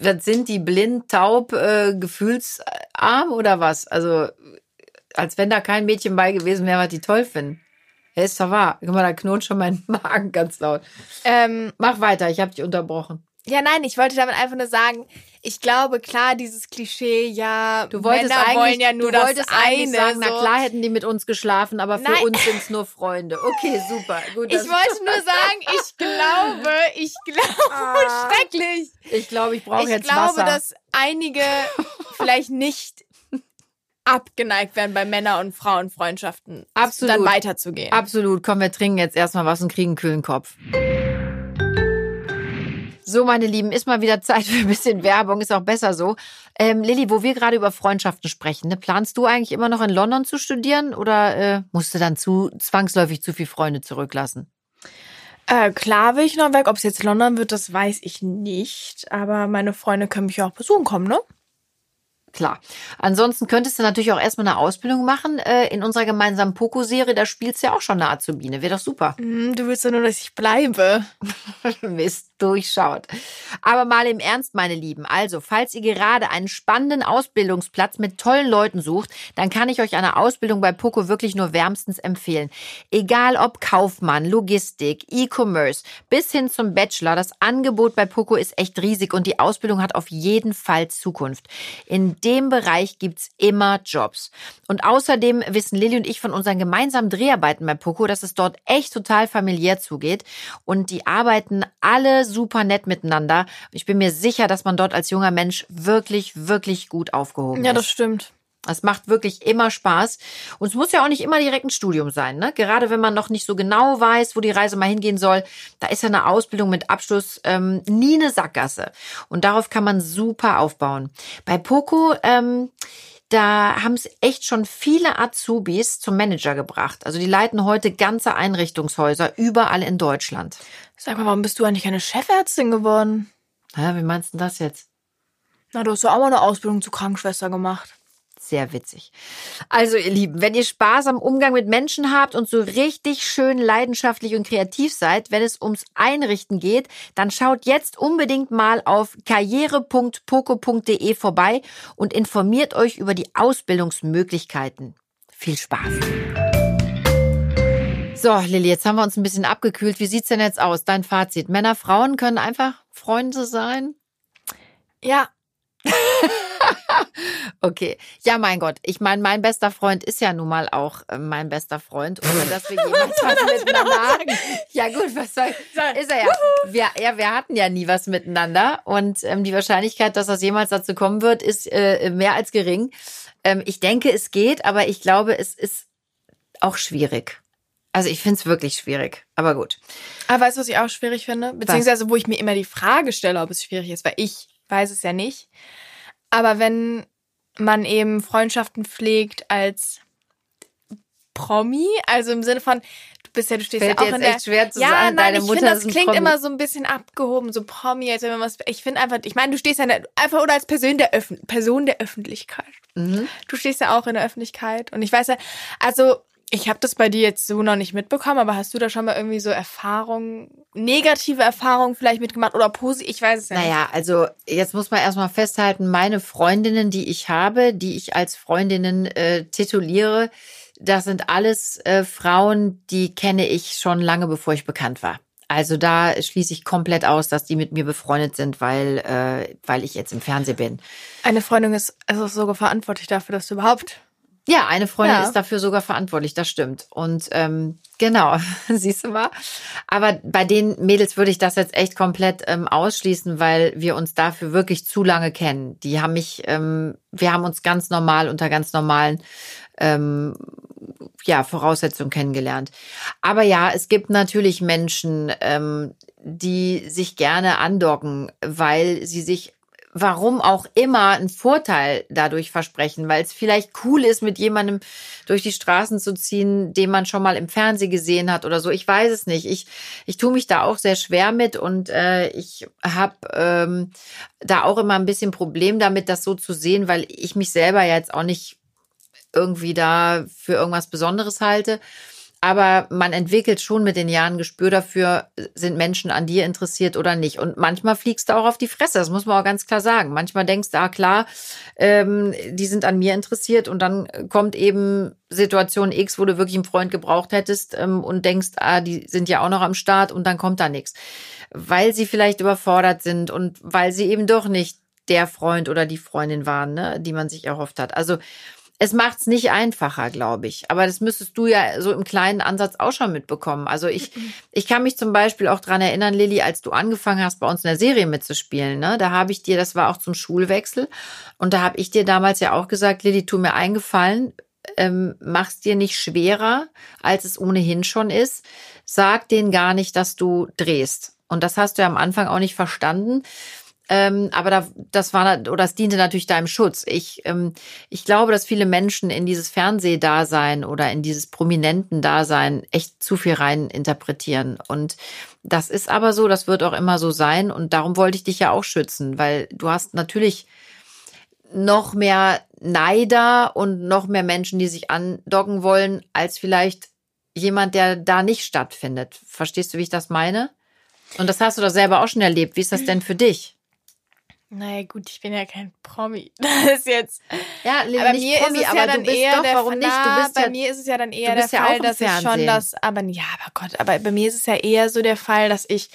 was sind die blind, taub, äh, gefühlsarm oder was? Also, als wenn da kein Mädchen bei gewesen wäre, was die toll finden. Ist doch wahr. Guck mal, da knurrt schon mein [LAUGHS] Magen ganz laut. ähm, Mach weiter, ich habe dich unterbrochen. Ja, nein, ich wollte damit einfach nur sagen, ich glaube, klar, dieses Klischee, ja, Du wolltest Männer eigentlich, wollen ja nur du das wolltest eine. eigentlich sagen, so. na klar hätten die mit uns geschlafen, aber für Nein. uns sind's nur Freunde. Okay, super. Gut, Ich das- wollte nur [LAUGHS] sagen, ich glaube, ich glaube, Ah. [LAUGHS] schrecklich. Ich glaube, ich brauche Ich jetzt glaube, Wasser. dass einige vielleicht nicht abgeneigt werden, bei Männer- und Frauenfreundschaften Absolut. dann weiterzugehen. Absolut. Komm, wir trinken jetzt erstmal was und kriegen einen kühlen Kopf. So, meine Lieben, ist mal wieder Zeit für ein bisschen Werbung, ist auch besser so. Ähm, Lilly, wo wir gerade über Freundschaften sprechen, ne, planst du eigentlich immer noch in London zu studieren oder äh, musst du dann zu zwangsläufig zu viel Freunde zurücklassen? Äh, klar will ich noch weg. Ob es jetzt London wird, das weiß ich nicht. Aber meine Freunde können mich ja auch besuchen kommen, ne? Klar. Ansonsten könntest du natürlich auch erstmal eine Ausbildung machen äh, in unserer gemeinsamen Poco-Serie. Da spielst du ja auch schon eine Azubine. Wäre doch super. Hm, [LAUGHS] Du willst ja nur, dass ich bleibe. Mist, durchschaut. Aber mal im Ernst, meine Lieben. Also, falls ihr gerade einen spannenden Ausbildungsplatz mit tollen Leuten sucht, dann kann ich euch eine Ausbildung bei Poco wirklich nur wärmstens empfehlen. Egal ob Kaufmann, Logistik, E-Commerce, bis hin zum Bachelor, das Angebot bei Poco ist echt riesig und die Ausbildung hat auf jeden Fall Zukunft. In dem Bereich gibt's immer Jobs. Und außerdem wissen Lilly und ich von unseren gemeinsamen Dreharbeiten bei Poco, dass es dort echt total familiär zugeht. Und die arbeiten alle super nett miteinander. Ich bin mir sicher, dass man dort als junger Mensch wirklich, wirklich gut aufgehoben Ja, das ist. stimmt. Es macht wirklich immer Spaß. Und es muss ja auch nicht immer direkt ein Studium sein. Ne? Gerade wenn man noch nicht so genau weiß, wo die Reise mal hingehen soll, da ist ja eine Ausbildung mit Abschluss ähm, nie eine Sackgasse. Und darauf kann man super aufbauen. Bei Poco, ähm, da haben es echt schon viele Azubis zum Manager gebracht. Also die leiten heute ganze Einrichtungshäuser überall in Deutschland. Sag mal, warum bist du eigentlich eine Chefärztin geworden? Ja, wie meinst du das jetzt? Na, du hast ja auch mal eine Ausbildung zur Krankenschwester gemacht sehr witzig. Also, ihr Lieben, wenn ihr Spaß am Umgang mit Menschen habt und so richtig schön leidenschaftlich und kreativ seid, wenn es ums Einrichten geht, dann schaut jetzt unbedingt mal auf karriere.poco.de vorbei und informiert euch über die Ausbildungsmöglichkeiten. Viel Spaß! So, Lilly, jetzt haben wir uns ein bisschen abgekühlt. Wie sieht's denn jetzt aus? Dein Fazit. Männer, Frauen können einfach Freunde sein? Ja, [LAUGHS] [LAUGHS] okay. Ja, mein Gott. Ich meine, mein bester Freund ist ja nun mal auch äh, mein bester Freund. Ohne dass wir jemals [LAUGHS] was miteinander haben. Ja, gut, was soll. Ist er ja. Wir, ja, wir hatten ja nie was miteinander. Und ähm, die Wahrscheinlichkeit, dass das jemals dazu kommen wird, ist äh, mehr als gering. Ähm, ich denke, es geht, aber ich glaube, es ist auch schwierig. Also ich finde es wirklich schwierig, aber gut. Aber weißt du, was ich auch schwierig finde? Beziehungsweise, was? wo ich mir immer die Frage stelle, ob es schwierig ist, weil ich weiß es ja nicht. Aber wenn man eben Freundschaften pflegt als Promi, also im Sinne von, du bist ja, du stehst Fällt ja auch jetzt in der, echt schwer zu ja, sagen, nein, ich finde, das klingt Promi. immer so ein bisschen abgehoben, so Promi, als wenn man was, ich finde einfach, ich meine, du stehst ja der, einfach oder als Person der, Öffn Person der Öffentlichkeit. Mhm. Du stehst ja auch in der Öffentlichkeit und ich weiß ja, also ich habe das bei dir jetzt so noch nicht mitbekommen, aber hast du da schon mal irgendwie so Erfahrungen, negative Erfahrungen vielleicht mitgemacht oder positiv? Ich weiß es ja Naja, also jetzt muss man erstmal festhalten, meine Freundinnen, die ich habe, die ich als Freundinnen äh, tituliere, das sind alles äh, Frauen, die kenne ich schon lange bevor ich bekannt war. Also da schließe ich komplett aus, dass die mit mir befreundet sind, weil, äh, weil ich jetzt im Fernsehen bin. Eine Freundin ist also sogar verantwortlich dafür, dass du überhaupt Ja, eine Freundin Ja. ist dafür sogar verantwortlich, das stimmt. Und ähm, genau, [LAUGHS] siehst du mal. Aber bei den Mädels würde ich das jetzt echt komplett ähm, ausschließen, weil wir uns dafür wirklich zu lange kennen. Die haben mich, ähm, wir haben uns ganz normal unter ganz normalen ähm, ja, Voraussetzungen kennengelernt. Aber ja, es gibt natürlich Menschen, ähm, die sich gerne andocken, weil sie sich warum auch immer einen Vorteil dadurch versprechen, weil es vielleicht cool ist, mit jemandem durch die Straßen zu ziehen, den man schon mal im Fernsehen gesehen hat oder so. Ich weiß es nicht. Ich, ich tue mich da auch sehr schwer mit und äh, ich habe ähm, da auch immer ein bisschen Problem damit, das so zu sehen, weil ich mich selber ja jetzt auch nicht irgendwie da für irgendwas Besonderes halte. Aber man entwickelt schon mit den Jahren Gespür dafür, sind Menschen an dir interessiert oder nicht. Und manchmal fliegst du auch auf die Fresse, das muss man auch ganz klar sagen. Manchmal denkst du, ah klar, ähm, die sind an mir interessiert und dann kommt eben Situation X, wo du wirklich einen Freund gebraucht hättest ähm, und denkst, ah, die sind ja auch noch am Start und dann kommt da nichts. Weil sie vielleicht überfordert sind und weil sie eben doch nicht der Freund oder die Freundin waren, ne, die man sich erhofft hat. Also es macht's nicht einfacher, glaube ich. Aber das müsstest du ja so im kleinen Ansatz auch schon mitbekommen. Also ich, ich kann mich zum Beispiel auch dran erinnern, Lilly, als du angefangen hast, bei uns in der Serie mitzuspielen, ne, da habe ich dir, das war auch zum Schulwechsel, und da habe ich dir damals ja auch gesagt, Lilly, tu mir eingefallen, ähm, mach's dir nicht schwerer, als es ohnehin schon ist. Sag denen gar nicht, dass du drehst. Und das hast du ja am Anfang auch nicht verstanden. Ähm, aber da, das war oder das diente natürlich deinem Schutz. Ich, ähm, ich glaube, dass viele Menschen in dieses Fernsehdasein oder in dieses prominenten Dasein echt zu viel rein interpretieren. Und das ist aber so, das wird auch immer so sein. Und darum wollte ich dich ja auch schützen, weil du hast natürlich noch mehr Neider und noch mehr Menschen, die sich andocken wollen, als vielleicht jemand, der da nicht stattfindet. Verstehst du, wie ich das meine? Und das hast du doch selber auch schon erlebt. Wie ist das denn für dich? Naja, gut, ich bin ja kein Promi. [LAUGHS] Das ist jetzt. Ja, aber nicht mir Promi, ist es aber ja dann eher doch, der warum nicht? Du bist bei ja, mir ist es ja dann eher der ja Fall, dass ich schon Fernsehen. das, aber ja, aber Gott, aber bei mir ist es ja eher so der Fall, dass ich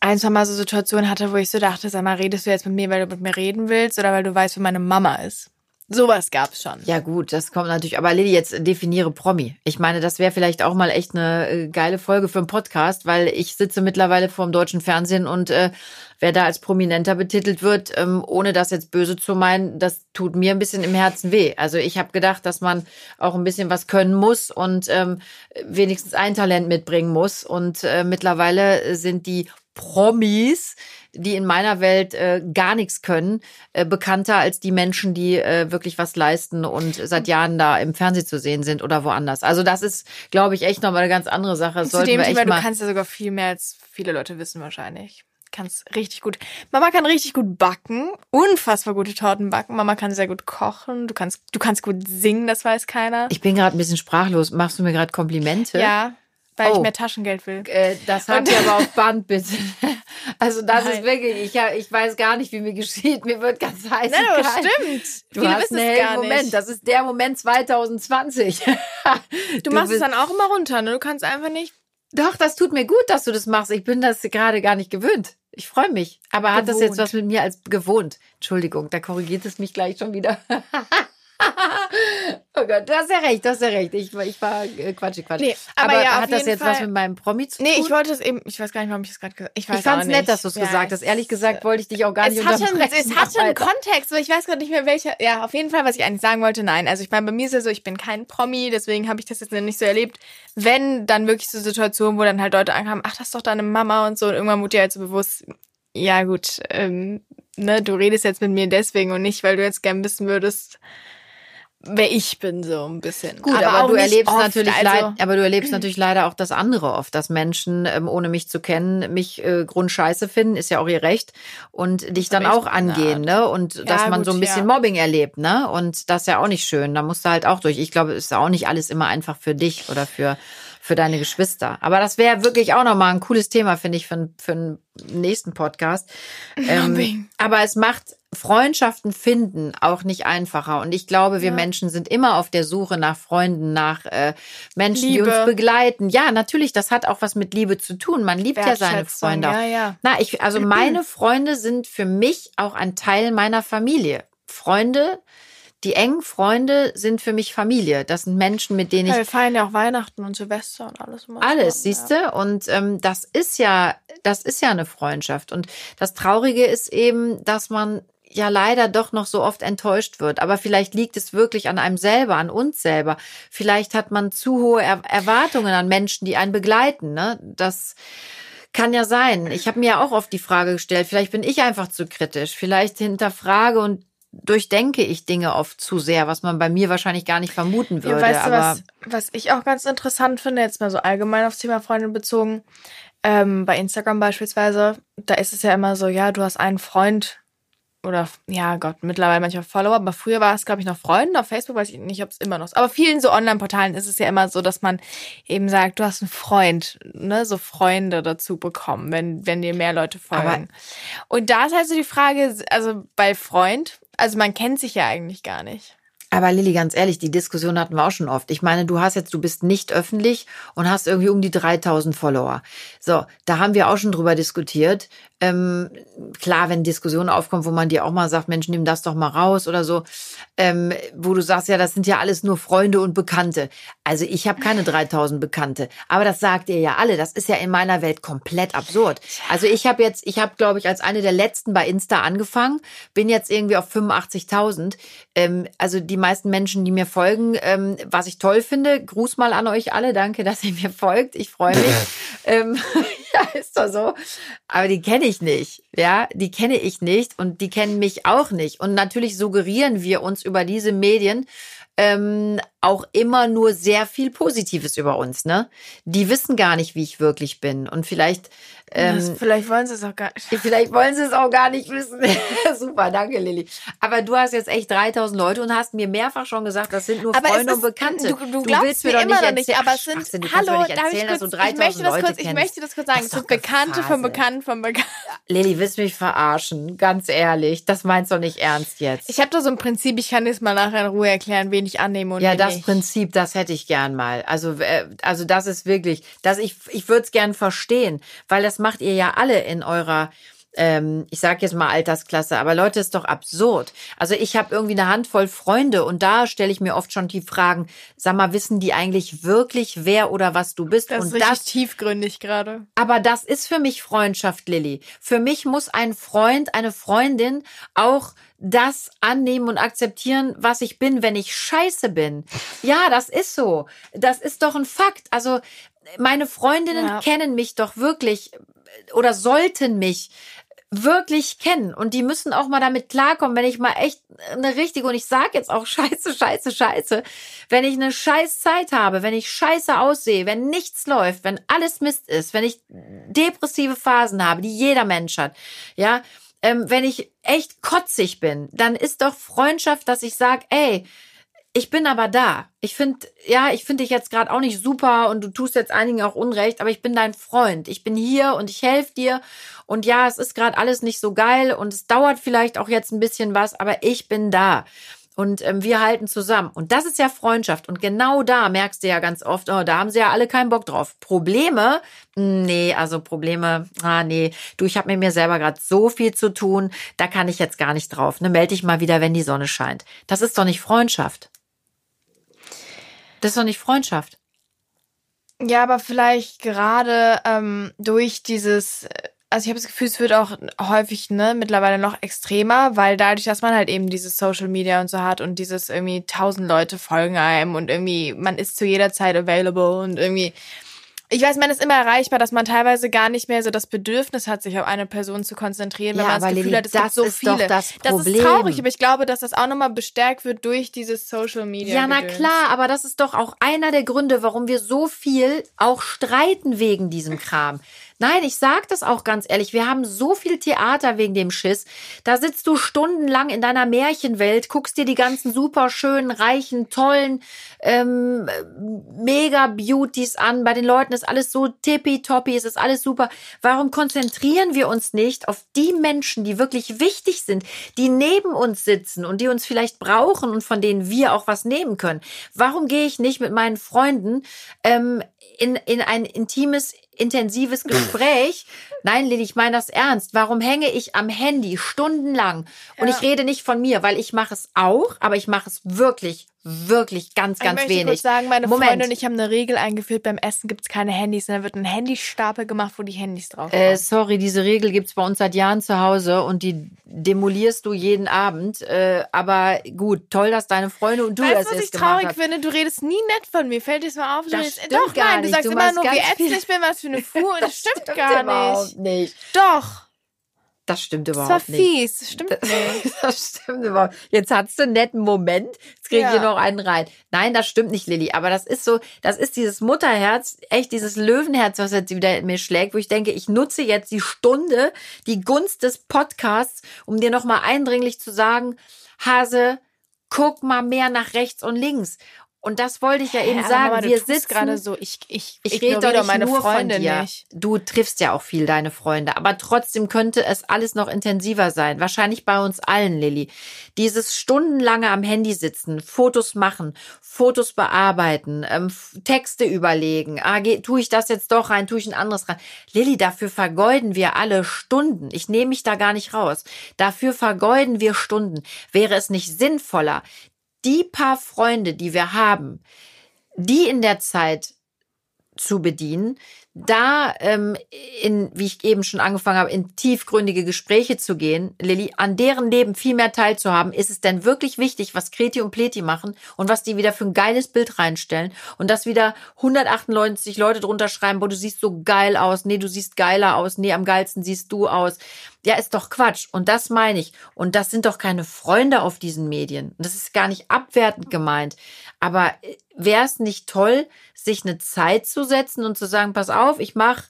ein, zwei Mal so Situationen hatte, wo ich so dachte, sag mal, redest du jetzt mit mir, weil du mit mir reden willst oder weil du weißt, wo meine Mama ist? Sowas gab's schon. Ja gut, das kommt natürlich. Aber Lilly, jetzt definiere Promi. Ich meine, das wäre vielleicht auch mal echt eine äh, geile Folge für einen Podcast, weil ich sitze mittlerweile vor dem deutschen Fernsehen und äh, wer da als Prominenter betitelt wird, ähm, ohne das jetzt böse zu meinen, das tut mir ein bisschen im Herzen weh. Also ich habe gedacht, dass man auch ein bisschen was können muss und ähm, wenigstens ein Talent mitbringen muss. Und äh, mittlerweile sind die Promis, die in meiner Welt äh, gar nichts können, äh, bekannter als die Menschen, die äh, wirklich was leisten und seit Jahren da im Fernsehen zu sehen sind oder woanders. Also das ist, glaube ich, echt nochmal eine ganz andere Sache. Das zu dem Thema, du kannst ja sogar viel mehr als viele Leute wissen wahrscheinlich. Kannst richtig gut. Mama kann richtig gut backen, unfassbar gute Torten backen. Mama kann sehr gut kochen. Du kannst, du kannst gut singen, das weiß keiner. Ich bin gerade ein bisschen sprachlos. Machst du mir gerade Komplimente? Ja, weil oh. ich mehr Taschengeld will. Äh, das habt ihr [LAUGHS] aber auf Band, bitte. Also das Nein. ist wirklich, ich, ich weiß gar nicht, wie mir geschieht. Mir wird ganz [LAUGHS] heiß. Nein, aber stimmt. Du Viele hast einen hellen Moment. Das ist der Moment 2020. [LAUGHS] du, du machst es dann auch immer runter, ne? Du kannst einfach nicht. Doch, das tut mir gut, dass du das machst. Ich bin das gerade gar nicht gewöhnt. Ich freue mich. Aber gewohnt. hat das jetzt was mit mir als gewohnt? Entschuldigung, da korrigiert es mich gleich schon wieder. [LAUGHS] oh Gott, du hast ja recht, du hast ja recht. Ich, ich war äh, Quatsch, Quatsch. Nee, aber, aber ja, hat das jetzt Fall. was mit meinem Promi zu tun? Nee, ich wollte es eben, ich weiß gar nicht, warum ich das gerade gesagt habe. Ich, ich fand es nett, dass du es ja, gesagt hast. Ehrlich gesagt wollte ich dich auch gar nicht hatte, Es hatte einen Kontext, ich weiß gerade nicht mehr welcher. Ja, auf jeden Fall, was ich eigentlich sagen wollte, nein. Also ich meine, bei mir ist ja so, ich bin kein Promi, deswegen habe ich das jetzt nicht so erlebt. Wenn, dann wirklich so Situationen, wo dann halt Leute ankamen, ach, das ist doch deine Mama und so. Und irgendwann wurde dir halt so bewusst, ja gut, ähm, ne, du redest jetzt mit mir deswegen und nicht, weil du jetzt gern wissen würdest, wer ich bin, so ein bisschen. Gut, aber, aber du erlebst oft, natürlich also leid, aber du erlebst natürlich leider auch das andere oft, dass Menschen, ähm, ohne mich zu kennen, mich äh, grundscheiße finden, ist ja auch ihr Recht, und dich dann auch angehen, ne? Und ja, dass man gut, so ein bisschen ja. Mobbing erlebt, ne? Und das ist ja auch nicht schön. Da musst du halt auch durch. Ich glaube, es ist auch nicht alles immer einfach für dich oder für für deine Geschwister. Aber das wäre wirklich auch nochmal ein cooles Thema, finde ich, für, für einen nächsten Podcast. [LAUGHS] Ähm, aber es macht Freundschaften finden auch nicht einfacher. Und ich glaube, wir ja. Menschen sind immer auf der Suche nach Freunden, nach äh, Menschen, Liebe. die uns begleiten. Ja, natürlich, das hat auch was mit Liebe zu tun. Man liebt ja seine Freunde. Ja, ja. Na, ich, also [CLEARS THROAT] meine Freunde sind für mich auch ein Teil meiner Familie. Freunde die engen Freunde sind für mich Familie. Das sind Menschen, mit denen ich. Ja, wir feiern ja auch Weihnachten und Silvester und alles. Alles, siehst du? Ja. Und ähm, das ist ja, das ist ja eine Freundschaft. Und das Traurige ist eben, dass man ja leider doch noch so oft enttäuscht wird. Aber vielleicht liegt es wirklich an einem selber, an uns selber. Vielleicht hat man zu hohe er Erwartungen an Menschen, die einen begleiten. Ne? Das kann ja sein. Ich habe mir ja auch oft die Frage gestellt, vielleicht bin ich einfach zu kritisch. Vielleicht hinterfrage und durchdenke ich Dinge oft zu sehr, was man bei mir wahrscheinlich gar nicht vermuten würde. Ja, weißt du, was, was ich auch ganz interessant finde, jetzt mal so allgemein aufs Thema Freundin bezogen, ähm, bei Instagram beispielsweise, da ist es ja immer so, ja, du hast einen Freund, oder ja Gott, mittlerweile manchmal Follower, aber früher war es, glaube ich, noch Freunde. Auf Facebook weiß ich nicht, ob es immer noch ist. Aber vielen so Online-Portalen ist es ja immer so, dass man eben sagt, du hast einen Freund, ne, so Freunde dazu bekommen, wenn, wenn dir mehr Leute folgen. Aber Und da ist halt so die Frage, also bei Freund, also man kennt sich ja eigentlich gar nicht. Aber Lilly, ganz ehrlich, die Diskussion hatten wir auch schon oft. Ich meine, du hast jetzt, du bist nicht öffentlich und hast irgendwie um die 3000 Follower. So, da haben wir auch schon drüber diskutiert. Ähm, klar, wenn Diskussionen aufkommen, wo man dir auch mal sagt, Mensch, nimm das doch mal raus oder so, ähm, wo du sagst, ja, das sind ja alles nur Freunde und Bekannte. Also ich habe keine 3000 Bekannte, aber das sagt ihr ja alle. Das ist ja in meiner Welt komplett absurd. Also ich habe jetzt, ich habe, glaube ich, als eine der letzten bei Insta angefangen, bin jetzt irgendwie auf 85.000. Ähm, also die meisten Menschen, die mir folgen, ähm, was ich toll finde, Gruß mal an euch alle, danke, dass ihr mir folgt. Ich freue mich. [LAUGHS] ähm, [LAUGHS] ja, ist doch so. Aber die kenne ich nicht. Ja, die kenne ich nicht und die kennen mich auch nicht. Und natürlich suggerieren wir uns über diese Medien ähm, auch immer nur sehr viel Positives über uns, ne? Die wissen gar nicht, wie ich wirklich bin. Und vielleicht ähm, das, vielleicht wollen sie es auch gar nicht. [LAUGHS] Vielleicht wollen sie es auch gar nicht wissen. [LAUGHS] Super, danke Lilly. Aber du hast jetzt echt 3000 Leute und hast mir mehrfach schon gesagt, das sind nur aber Freunde ist, und Bekannte. Du, du, du willst mir doch immer nicht, erzählen, aber es sind, Ach, du hallo, darf ich, kurz, ich möchte das kurz, ich möchte das kurz sagen, es sind Bekannte von Bekannten von Bekannten. Lilly, willst du mich verarschen? Ganz ehrlich, das meinst du nicht ernst jetzt. Ich habe da so ein Prinzip, ich kann es mal nachher in Ruhe erklären, wen ich annehme und Ja, das nicht. Prinzip, das hätte ich gern mal. Also, äh, also das ist wirklich, dass ich, ich würde es gern verstehen, weil das macht ihr ja alle in eurer ähm, ich sage jetzt mal Altersklasse, aber Leute, ist doch absurd. Also ich habe irgendwie eine Handvoll Freunde und da stelle ich mir oft schon die Fragen, sag mal, wissen die eigentlich wirklich, wer oder was du bist? Das und ist das, tiefgründig gerade. Aber das ist für mich Freundschaft, Lilly. Für mich muss ein Freund, eine Freundin auch das annehmen und akzeptieren, was ich bin, wenn ich scheiße bin. Ja, das ist so. Das ist doch ein Fakt. Also meine Freundinnen ja. kennen mich doch wirklich oder sollten mich wirklich kennen. Und die müssen auch mal damit klarkommen, wenn ich mal echt eine richtige und ich sage jetzt auch [LAUGHS] scheiße, scheiße, scheiße, wenn ich eine scheiß Zeit habe, wenn ich scheiße aussehe, wenn nichts läuft, wenn alles Mist ist, wenn ich depressive Phasen habe, die jeder Mensch hat, ja, ähm, wenn ich echt kotzig bin, dann ist doch Freundschaft, dass ich sage, ey, ich bin aber da. Ich finde, ja, ich finde dich jetzt gerade auch nicht super und du tust jetzt einigen auch Unrecht, aber ich bin dein Freund. Ich bin hier und ich helfe dir. Und ja, es ist gerade alles nicht so geil und es dauert vielleicht auch jetzt ein bisschen was, aber ich bin da. Und ähm, wir halten zusammen. Und das ist ja Freundschaft. Und genau da merkst du ja ganz oft, oh, da haben sie ja alle keinen Bock drauf. Probleme? Nee, also Probleme, ah nee. Du, ich habe mit mir selber gerade so viel zu tun, da kann ich jetzt gar nicht drauf. Ne, melde dich mal wieder, wenn die Sonne scheint. Das ist doch nicht Freundschaft. Das ist doch nicht Freundschaft. Ja, aber vielleicht gerade ähm, durch dieses, also ich habe das Gefühl, es wird auch häufig ne, mittlerweile noch extremer, weil dadurch, dass man halt eben dieses Social Media und so hat und dieses irgendwie tausend Leute folgen einem und irgendwie man ist zu jeder Zeit available und irgendwie ich weiß, man ist immer erreichbar, dass man teilweise gar nicht mehr so das Bedürfnis hat, sich auf eine Person zu konzentrieren, wenn ja, man das Gefühl Lili, hat, es gibt so viele. das, Problem. das ist traurig, aber ich glaube, dass das auch nochmal bestärkt wird durch dieses Social Media. Ja, na klar, aber das ist doch auch einer der Gründe, warum wir so viel auch streiten wegen diesem Kram. Nein, ich sag das auch ganz ehrlich. Wir haben so viel Theater wegen dem Schiss. Da sitzt du stundenlang in deiner Märchenwelt, guckst dir die ganzen super schönen, reichen, tollen ähm, Mega-Beauties an. Bei den Leuten ist alles so tippitoppi, es ist alles super. Warum konzentrieren wir uns nicht auf die Menschen, die wirklich wichtig sind, die neben uns sitzen und die uns vielleicht brauchen und von denen wir auch was nehmen können? Warum gehe ich nicht mit meinen Freunden ähm, in, in ein intimes intensives Gespräch. Nein, Lili, ich meine das ernst. Warum hänge ich am Handy stundenlang? Und ja. ich rede nicht von mir, weil ich mache es auch, aber ich mache es wirklich wirklich ganz, ganz ich wenig. Ich sagen, meine Moment. Freunde und ich haben eine Regel eingeführt, beim Essen gibt's keine Handys, da wird ein Handystapel gemacht, wo die Handys drauf sind. Äh, sorry, diese Regel gibt's bei uns seit Jahren zu Hause und die demolierst du jeden Abend. Äh, aber gut, toll, dass deine Freunde und du weißt, das was ich traurig hat. finde? Du redest nie nett von mir. Fällt dir das mal auf? Das redest, doch, gar nein, du sagst du immer nur, wie ätzend ich bin, was für eine Fuhr. [LAUGHS] Und das, das stimmt, stimmt gar nicht. nicht. Doch. Das stimmt überhaupt nicht. Das war fies, das stimmt [LAUGHS] nicht. das stimmt überhaupt Jetzt hattest du einen netten Moment, jetzt krieg ich ja. hier noch einen rein. Nein, das stimmt nicht, Lilly. Aber das ist so, das ist dieses Mutterherz, echt dieses Löwenherz, was jetzt wieder in mir schlägt, wo ich denke, ich nutze jetzt die Stunde, die Gunst des Podcasts, um dir nochmal eindringlich zu sagen, Hase, guck mal mehr nach rechts und links. Und das wollte ich ja eben ja, sagen. Mama, wir sitzen gerade so. Ich ich ich rede doch nicht meine nur Freunde von dir. Nicht. Du triffst ja auch viel deine Freunde, aber trotzdem könnte es alles noch intensiver sein. Wahrscheinlich bei uns allen, Lilly. Dieses stundenlange am Handy sitzen, Fotos machen, Fotos bearbeiten, ähm, Texte überlegen. Ah, geh, tue ich das jetzt doch rein, tue ich ein anderes rein. Lilly, dafür vergeuden wir alle Stunden. Ich nehme mich da gar nicht raus. Dafür vergeuden wir Stunden. Wäre es nicht sinnvoller, die paar Freunde, die wir haben, die in der Zeit zu bedienen, da ähm, in, wie ich eben schon angefangen habe, in tiefgründige Gespräche zu gehen, Lilly, an deren Leben viel mehr teilzuhaben, ist es denn wirklich wichtig, was Kreti und Pleti machen und was die wieder für ein geiles Bild reinstellen und dass wieder 198 Leute drunter schreiben, boah, du siehst so geil aus, nee, du siehst geiler aus, nee, am geilsten siehst du aus. Ja, ist doch Quatsch. Und das meine ich. Und das sind doch keine Freunde auf diesen Medien. Und das ist gar nicht abwertend gemeint. Aber äh, wäre es nicht toll, sich eine Zeit zu setzen und zu sagen, pass auf, ich mache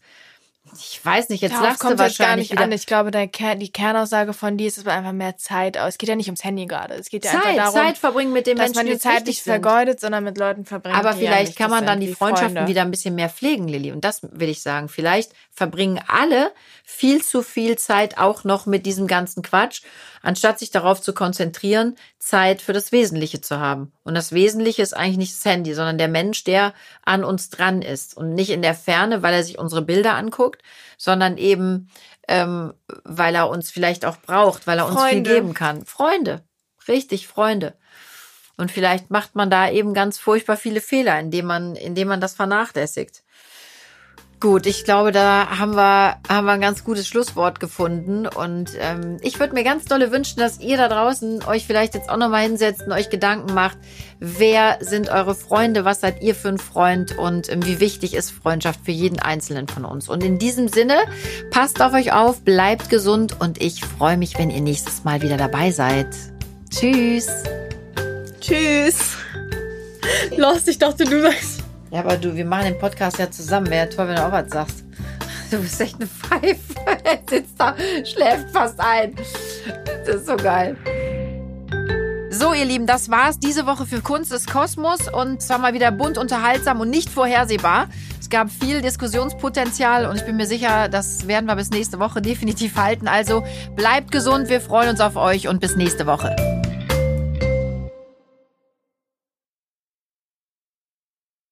ich weiß nicht, jetzt Darauf lachst kommt du wahrscheinlich gar nicht wieder. an. Ich glaube, Kern, die Kernaussage von dir ist, dass man einfach mehr Zeit aus. Es geht ja nicht ums Handy gerade. Es geht ja Zeit, darum, Zeit verbringen mit den dass Menschen, man die Zeit nicht vergeudet, sondern mit Leuten verbringt. Aber vielleicht ja kann man dann die Freundschaften Freunde. wieder ein bisschen mehr pflegen, Lilly. Und das will ich sagen. Vielleicht verbringen alle viel zu viel Zeit auch noch mit diesem ganzen Quatsch. Anstatt sich darauf zu konzentrieren, Zeit für das Wesentliche zu haben. Und das Wesentliche ist eigentlich nicht das Handy, sondern der Mensch, der an uns dran ist und nicht in der Ferne, weil er sich unsere Bilder anguckt, sondern eben, ähm, weil er uns vielleicht auch braucht, weil er Freunde. uns viel geben kann. Freunde, richtig, Freunde. Und vielleicht macht man da eben ganz furchtbar viele Fehler, indem man, indem man das vernachlässigt. Gut, ich glaube, da haben wir, haben wir ein ganz gutes Schlusswort gefunden. Und ähm, ich würde mir ganz dolle wünschen, dass ihr da draußen euch vielleicht jetzt auch nochmal hinsetzt und euch Gedanken macht, wer sind eure Freunde, was seid ihr für ein Freund und ähm, wie wichtig ist Freundschaft für jeden Einzelnen von uns. Und in diesem Sinne, passt auf euch auf, bleibt gesund und ich freue mich, wenn ihr nächstes Mal wieder dabei seid. Tschüss. Tschüss. Lost, ich dachte, du sagst. Ja, aber du, wir machen den Podcast ja zusammen. Wäre toll, wenn du auch was sagst. [LAUGHS] Du bist echt eine Pfeife. [LAUGHS] Er sitzt da, schläft fast ein. Das ist so geil. So, ihr Lieben, das war's diese Woche für Kunst des Kosmos und es war mal wieder bunt, unterhaltsam und nicht vorhersehbar. Es gab viel Diskussionspotenzial und ich bin mir sicher, das werden wir bis nächste Woche definitiv halten. Also bleibt gesund, wir freuen uns auf euch und bis nächste Woche.